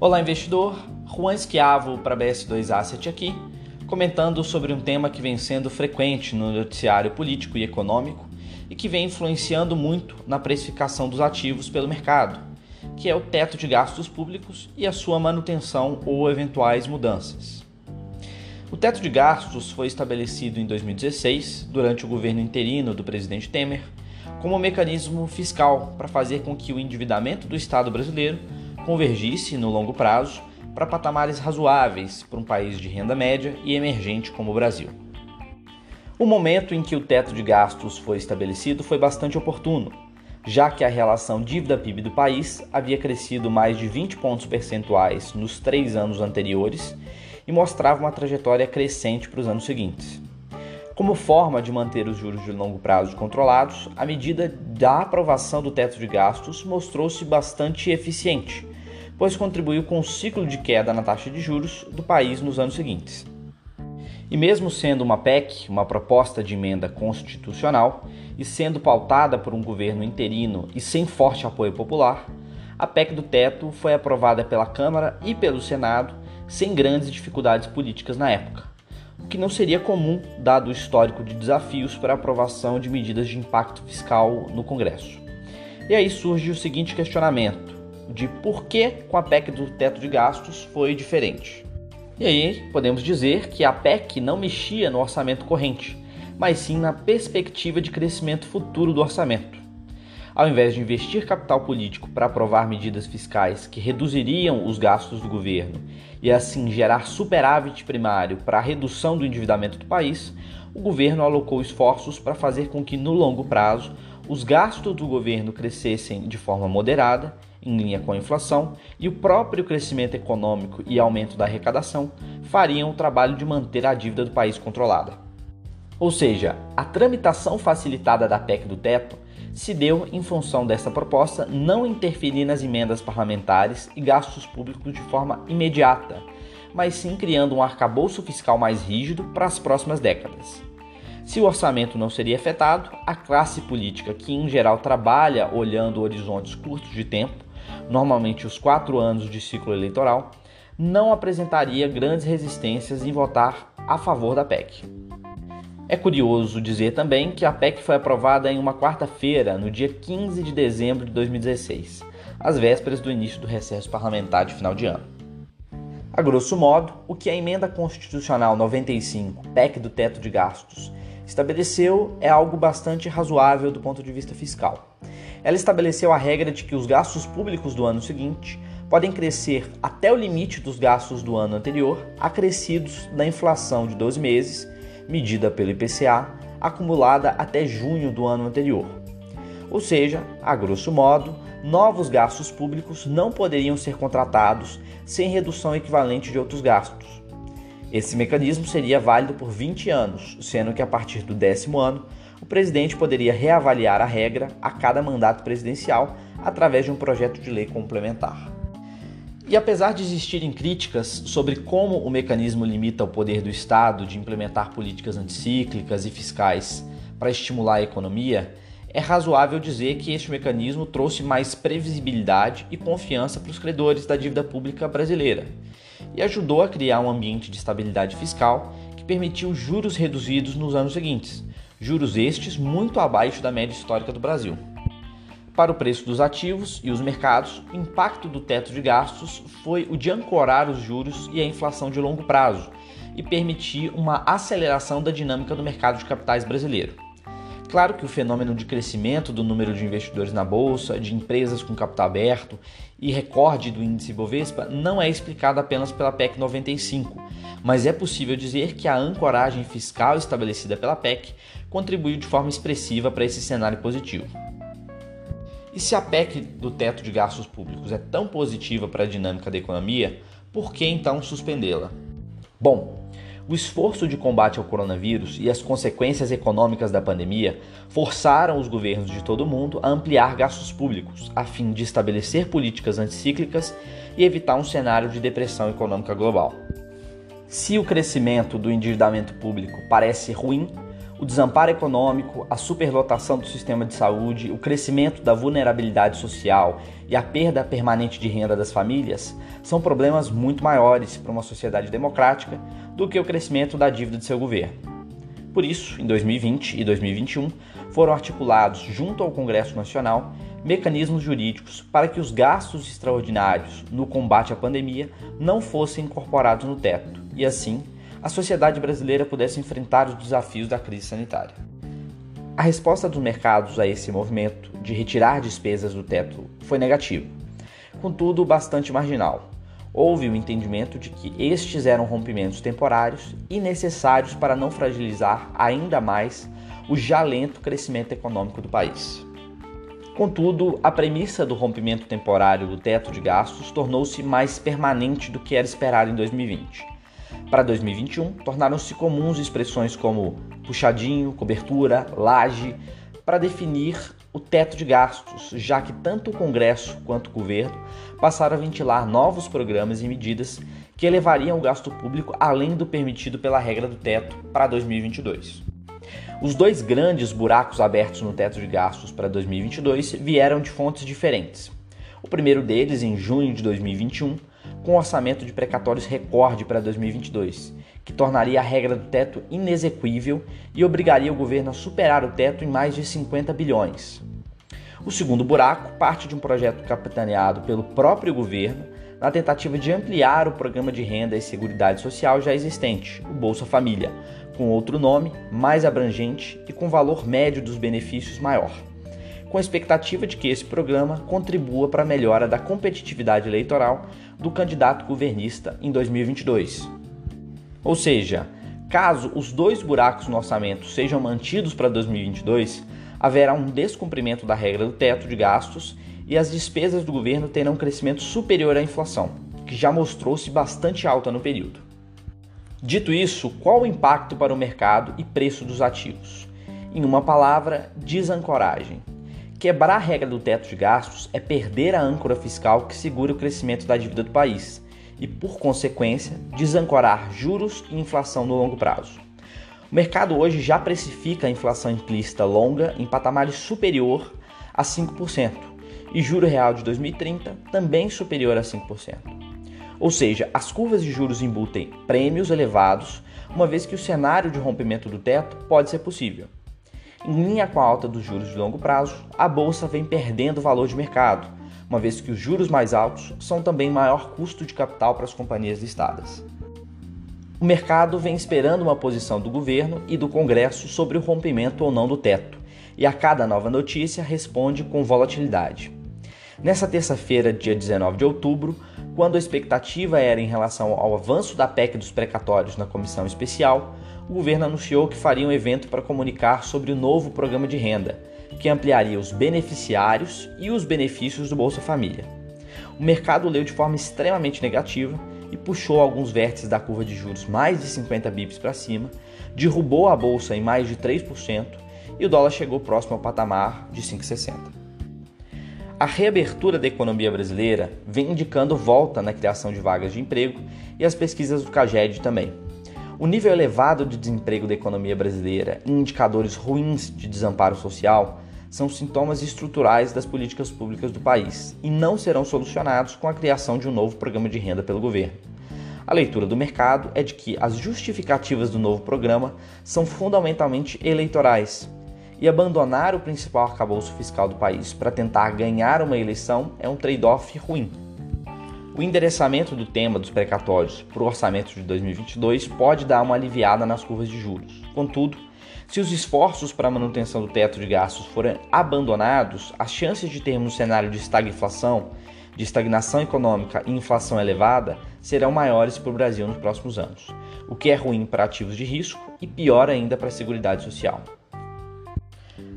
Olá, investidor. Juan Esquiavo para BS2 Asset aqui, comentando sobre um tema que vem sendo frequente no noticiário político e econômico e que vem influenciando muito na precificação dos ativos pelo mercado, que é o teto de gastos públicos e a sua manutenção ou eventuais mudanças. O teto de gastos foi estabelecido em 2016, durante o governo interino do presidente Temer, como um mecanismo fiscal para fazer com que o endividamento do Estado brasileiro convergisse no longo prazo para patamares razoáveis para um país de renda média e emergente como o Brasil. O momento em que o teto de gastos foi estabelecido foi bastante oportuno, já que a relação dívida-PIB do país havia crescido mais de 20 pontos percentuais nos três anos anteriores e mostrava uma trajetória crescente para os anos seguintes. Como forma de manter os juros de longo prazo controlados, a medida da aprovação do teto de gastos mostrou-se bastante eficiente, pois contribuiu com o ciclo de queda na taxa de juros do país nos anos seguintes. E mesmo sendo uma PEC, uma proposta de emenda constitucional, e sendo pautada por um governo interino e sem forte apoio popular, a PEC do teto foi aprovada pela Câmara e pelo Senado sem grandes dificuldades políticas na época, o que não seria comum dado o histórico de desafios para a aprovação de medidas de impacto fiscal no Congresso. E aí surge o seguinte questionamento: de por que com a PEC do teto de gastos foi diferente. E aí podemos dizer que a PEC não mexia no orçamento corrente, mas sim na perspectiva de crescimento futuro do orçamento. Ao invés de investir capital político para aprovar medidas fiscais que reduziriam os gastos do governo e assim gerar superávit primário para a redução do endividamento do país, o governo alocou esforços para fazer com que no longo prazo os gastos do governo crescessem de forma moderada em linha com a inflação, e o próprio crescimento econômico e aumento da arrecadação fariam o trabalho de manter a dívida do país controlada. Ou seja, a tramitação facilitada da PEC do teto se deu em função dessa proposta não interferir nas emendas parlamentares e gastos públicos de forma imediata, mas sim criando um arcabouço fiscal mais rígido para as próximas décadas. Se o orçamento não seria afetado, a classe política, que em geral trabalha olhando horizontes curtos de tempo, normalmente os quatro anos de ciclo eleitoral, não apresentaria grandes resistências em votar a favor da PEC. É curioso dizer também que a PEC foi aprovada em uma quarta-feira, no dia 15 de dezembro de 2016, às vésperas do início do recesso parlamentar de final de ano. A grosso modo, o que a emenda constitucional 95, PEC do teto de gastos, estabeleceu é algo bastante razoável do ponto de vista fiscal. Ela estabeleceu a regra de que os gastos públicos do ano seguinte podem crescer até o limite dos gastos do ano anterior, acrescidos da inflação de 12 meses, medida pelo IPCA, acumulada até junho do ano anterior. Ou seja, a grosso modo, novos gastos públicos não poderiam ser contratados sem redução equivalente de outros gastos. Esse mecanismo seria válido por 20 anos, sendo que a partir do décimo ano, o presidente poderia reavaliar a regra a cada mandato presidencial através de um projeto de lei complementar. E apesar de existirem críticas sobre como o mecanismo limita o poder do Estado de implementar políticas anticíclicas e fiscais para estimular a economia, é razoável dizer que este mecanismo trouxe mais previsibilidade e confiança para os credores da dívida pública brasileira e ajudou a criar um ambiente de estabilidade fiscal que permitiu juros reduzidos nos anos seguintes, juros estes muito abaixo da média histórica do Brasil. Para o preço dos ativos e os mercados, o impacto do teto de gastos foi o de ancorar os juros e a inflação de longo prazo e permitir uma aceleração da dinâmica do mercado de capitais brasileiro. Claro que o fenômeno de crescimento do número de investidores na bolsa, de empresas com capital aberto e recorde do índice Bovespa não é explicado apenas pela PEC 95, mas é possível dizer que a ancoragem fiscal estabelecida pela PEC contribuiu de forma expressiva para esse cenário positivo. E se a PEC do teto de gastos públicos é tão positiva para a dinâmica da economia, por que então suspendê-la? Bom, o esforço de combate ao coronavírus e as consequências econômicas da pandemia forçaram os governos de todo o mundo a ampliar gastos públicos, a fim de estabelecer políticas anticíclicas e evitar um cenário de depressão econômica global. Se o crescimento do endividamento público parece ruim, O desamparo econômico, a superlotação do sistema de saúde, o crescimento da vulnerabilidade social e a perda permanente de renda das famílias são problemas muito maiores para uma sociedade democrática do que o crescimento da dívida de seu governo. Por isso, em 2020 e 2021, foram articulados, junto ao Congresso Nacional, mecanismos jurídicos para que os gastos extraordinários no combate à pandemia não fossem incorporados no teto e, assim, a sociedade brasileira pudesse enfrentar os desafios da crise sanitária. A resposta dos mercados a esse movimento de retirar despesas do teto foi negativa, contudo bastante marginal. Houve o entendimento de que estes eram rompimentos temporários e necessários para não fragilizar ainda mais o já lento crescimento econômico do país. Contudo, a premissa do rompimento temporário do teto de gastos tornou-se mais permanente do que era esperado em 2020. Para 2021, tornaram-se comuns expressões como puxadinho, cobertura, laje, para definir o teto de gastos, já que tanto o Congresso quanto o governo passaram a ventilar novos programas e medidas que elevariam o gasto público além do permitido pela regra do teto para 2022. Os dois grandes buracos abertos no teto de gastos para 2022 vieram de fontes diferentes. O primeiro deles, em junho de 2021, com orçamento de precatórios recorde para 2022, que tornaria a regra do teto inexequível e obrigaria o governo a superar o teto em mais de 50 bilhões. O segundo buraco parte de um projeto capitaneado pelo próprio governo na tentativa de ampliar o programa de renda e seguridade social já existente, o Bolsa Família, com outro nome, mais abrangente e com valor médio dos benefícios maior, com a expectativa de que esse programa contribua para a melhora da competitividade eleitoral do candidato governista em 2022. Ou seja, caso os dois buracos no orçamento sejam mantidos para 2022, haverá um descumprimento da regra do teto de gastos e as despesas do governo terão um crescimento superior à inflação, que já mostrou-se bastante alta no período. Dito isso, qual o impacto para o mercado e preço dos ativos? Em uma palavra, desancoragem. Quebrar a regra do teto de gastos é perder a âncora fiscal que segura o crescimento da dívida do país e, por consequência, desancorar juros e inflação no longo prazo. O mercado hoje já precifica a inflação implícita longa em patamares superior a 5% e juro real de 2030 também superior a 5%. Ou seja, as curvas de juros embutem prêmios elevados, uma vez que o cenário de rompimento do teto pode ser possível. Em linha com a alta dos juros de longo prazo, a bolsa vem perdendo valor de mercado, uma vez que os juros mais altos são também maior custo de capital para as companhias listadas. O mercado vem esperando uma posição do governo e do Congresso sobre o rompimento ou não do teto, e a cada nova notícia responde com volatilidade. Nessa terça-feira, dia 19 de outubro, quando a expectativa era em relação ao avanço da PEC dos precatórios na comissão especial, o governo anunciou que faria um evento para comunicar sobre o novo programa de renda, que ampliaria os beneficiários e os benefícios do Bolsa Família. O mercado leu de forma extremamente negativa e puxou alguns vértices da curva de juros mais de 50 bips para cima, derrubou a bolsa em mais de 3% e o dólar chegou próximo ao patamar de 5,60. A reabertura da economia brasileira vem indicando volta na criação de vagas de emprego e as pesquisas do CAGED também. O nível elevado de desemprego da economia brasileira e indicadores ruins de desamparo social são sintomas estruturais das políticas públicas do país e não serão solucionados com a criação de um novo programa de renda pelo governo. A leitura do mercado é de que as justificativas do novo programa são fundamentalmente eleitorais e abandonar o principal arcabouço fiscal do país para tentar ganhar uma eleição é um trade-off ruim. O endereçamento do tema dos precatórios para o orçamento de 2022 pode dar uma aliviada nas curvas de juros. Contudo, se os esforços para a manutenção do teto de gastos forem abandonados, as chances de termos um cenário de estagflação, de estagnação econômica e inflação elevada serão maiores para o Brasil nos próximos anos, o que é ruim para ativos de risco e pior ainda para a Seguridade Social.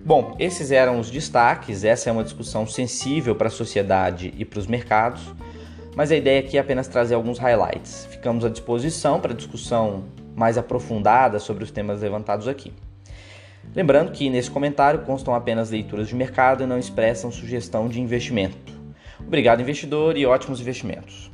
Bom, esses eram os destaques. Essa é uma discussão sensível para a sociedade e para os mercados, mas a ideia aqui é apenas trazer alguns highlights. Ficamos à disposição para discussão mais aprofundada sobre os temas levantados aqui. Lembrando que nesse comentário constam apenas leituras de mercado e não expressam sugestão de investimento. Obrigado, investidor, e ótimos investimentos.